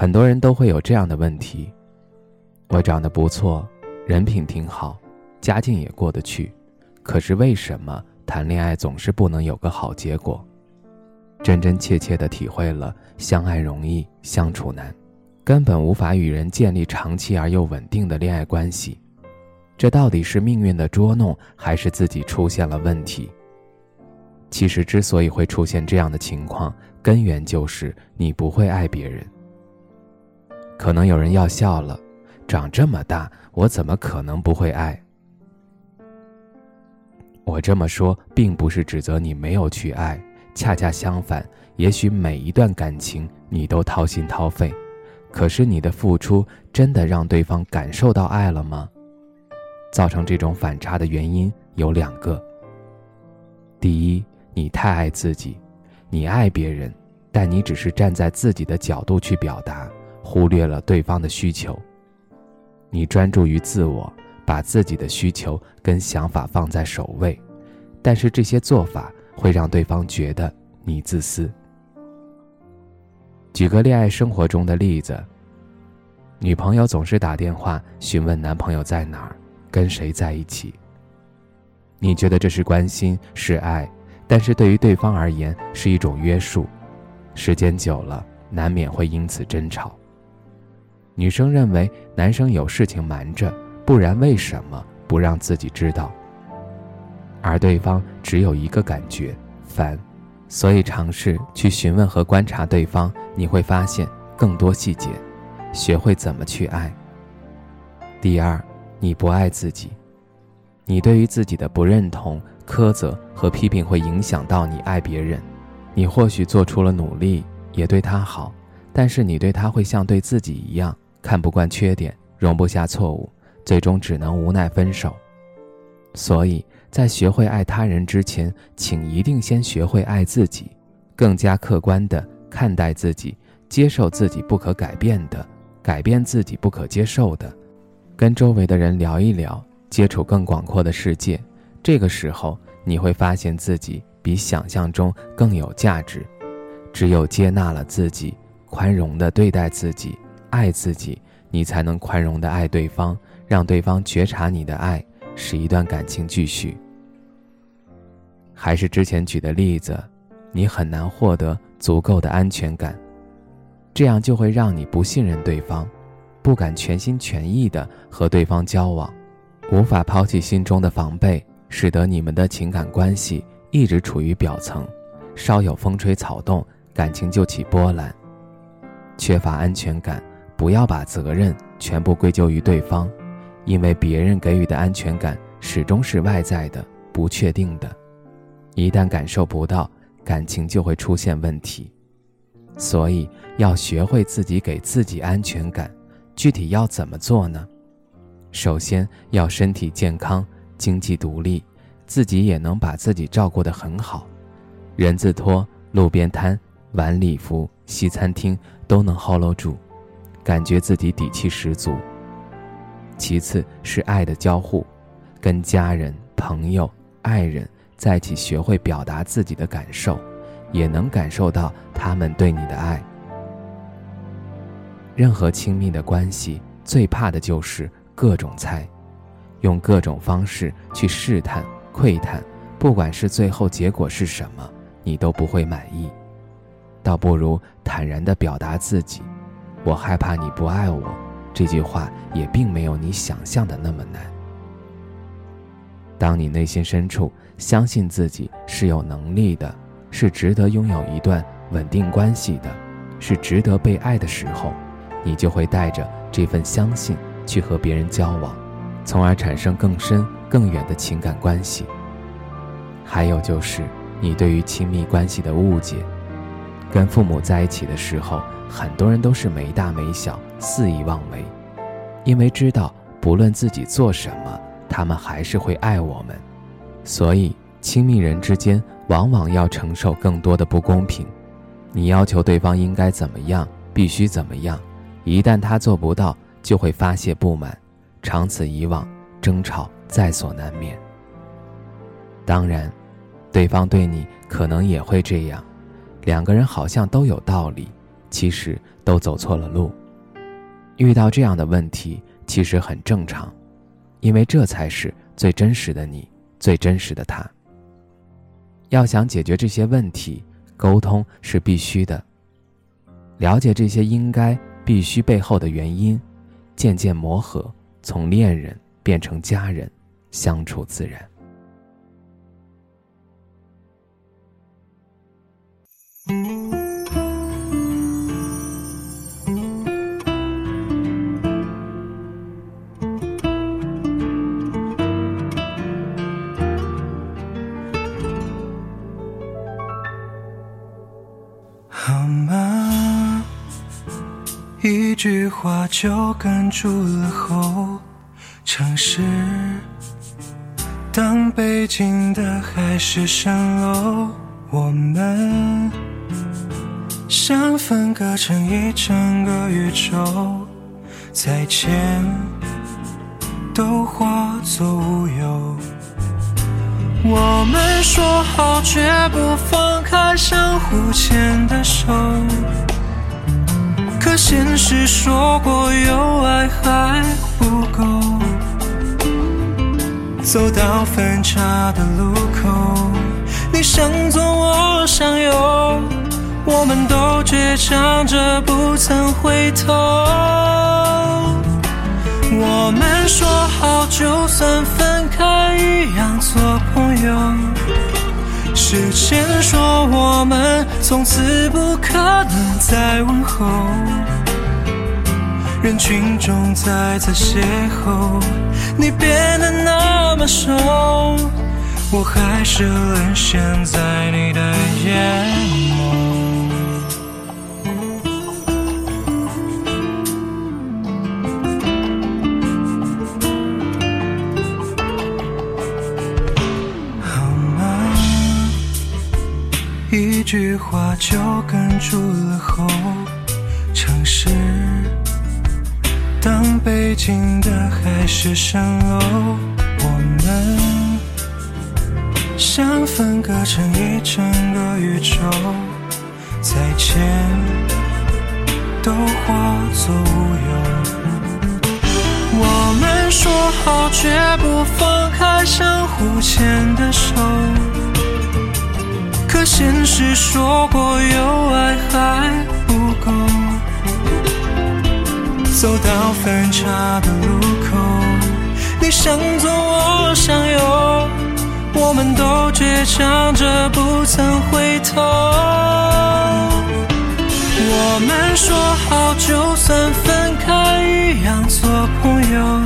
很多人都会有这样的问题：我长得不错，人品挺好，家境也过得去，可是为什么谈恋爱总是不能有个好结果？真真切切地体会了相爱容易相处难，根本无法与人建立长期而又稳定的恋爱关系。这到底是命运的捉弄，还是自己出现了问题？其实，之所以会出现这样的情况，根源就是你不会爱别人。可能有人要笑了，长这么大，我怎么可能不会爱？我这么说，并不是指责你没有去爱，恰恰相反，也许每一段感情你都掏心掏肺，可是你的付出真的让对方感受到爱了吗？造成这种反差的原因有两个。第一，你太爱自己，你爱别人，但你只是站在自己的角度去表达。忽略了对方的需求，你专注于自我，把自己的需求跟想法放在首位，但是这些做法会让对方觉得你自私。举个恋爱生活中的例子，女朋友总是打电话询问男朋友在哪儿，跟谁在一起。你觉得这是关心是爱，但是对于对方而言是一种约束，时间久了难免会因此争吵。女生认为男生有事情瞒着，不然为什么不让自己知道？而对方只有一个感觉烦，所以尝试去询问和观察对方，你会发现更多细节，学会怎么去爱。第二，你不爱自己，你对于自己的不认同、苛责和批评会影响到你爱别人。你或许做出了努力，也对他好，但是你对他会像对自己一样。看不惯缺点，容不下错误，最终只能无奈分手。所以在学会爱他人之前，请一定先学会爱自己，更加客观地看待自己，接受自己不可改变的，改变自己不可接受的，跟周围的人聊一聊，接触更广阔的世界。这个时候，你会发现自己比想象中更有价值。只有接纳了自己，宽容地对待自己。爱自己，你才能宽容的爱对方，让对方觉察你的爱，使一段感情继续。还是之前举的例子，你很难获得足够的安全感，这样就会让你不信任对方，不敢全心全意的和对方交往，无法抛弃心中的防备，使得你们的情感关系一直处于表层，稍有风吹草动，感情就起波澜，缺乏安全感。不要把责任全部归咎于对方，因为别人给予的安全感始终是外在的、不确定的，一旦感受不到，感情就会出现问题。所以要学会自己给自己安全感，具体要怎么做呢？首先要身体健康、经济独立，自己也能把自己照顾得很好，人字拖、路边摊、晚礼服、西餐厅都能 hold 住。感觉自己底气十足。其次是爱的交互，跟家人、朋友、爱人在一起，学会表达自己的感受，也能感受到他们对你的爱。任何亲密的关系，最怕的就是各种猜，用各种方式去试探、窥探，不管是最后结果是什么，你都不会满意。倒不如坦然地表达自己。我害怕你不爱我，这句话也并没有你想象的那么难。当你内心深处相信自己是有能力的，是值得拥有一段稳定关系的，是值得被爱的时候，你就会带着这份相信去和别人交往，从而产生更深更远的情感关系。还有就是你对于亲密关系的误解，跟父母在一起的时候，很多人都是没大没小，肆意妄为，因为知道不论自己做什么，他们还是会爱我们，所以亲密人之间往往要承受更多的不公平。你要求对方应该怎么样，必须怎么样，一旦他做不到，就会发泄不满，长此以往，争吵在所难免。当然，对方对你可能也会这样。两个人好像都有道理，其实都走错了路。遇到这样的问题，其实很正常，因为这才是最真实的你，最真实的他。要想解决这些问题，沟通是必须的。了解这些应该必须背后的原因，渐渐磨合，从恋人变成家人，相处自然。好吗？一句话就哽住了喉。城市，当北京的海市蜃楼，我们像分割成一整个宇宙，再见都化作乌有。我们说好绝不放开相互牵的手，可现实说过有爱还不够。走到分岔的路口，你向左我向右，我们都倔强着不曾回头。我们说好，就算分开，一样做朋友。时间说我们从此不可能再问候。人群中再次邂逅，你变得那么瘦，我还是沦陷在你的眼哽住了喉。城市，当北京的海市蜃楼，我们像分割成一整个宇宙，再见都化作乌有。我们说好绝不放开相互牵的手。可现实说过有爱还不够，走到分岔的路口，你向左我向右，我们都倔强着不曾回头。我们说好，就算分开，一样做朋友。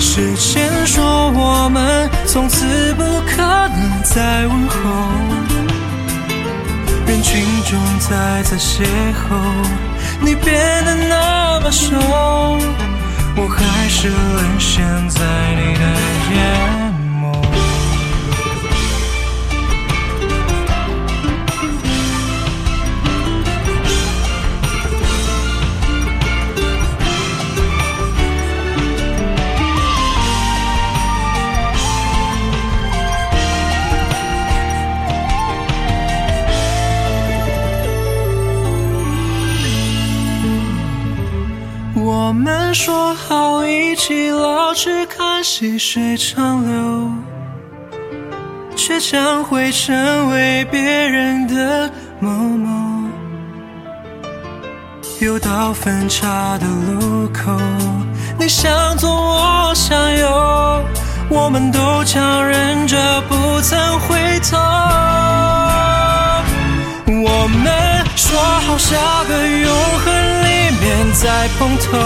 时间说我们从此不可能再问候。心中再次邂逅，你变得那么瘦，我还是沦陷在你的眼。起老去看细水长流，却将会成为别人的某某。又到分岔的路口，你向左我向右，我们都强忍着不曾回头。我们说好下个永恒里面。再碰头，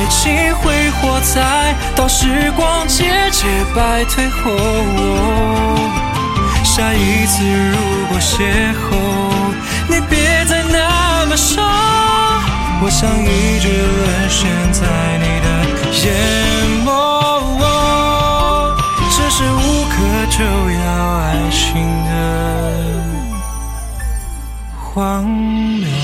爱情会火柴，到时光节节败退后。下一次如果邂逅，你别再那么傻，我想一直沦陷在你的眼眸，这是无可救药爱情的荒谬。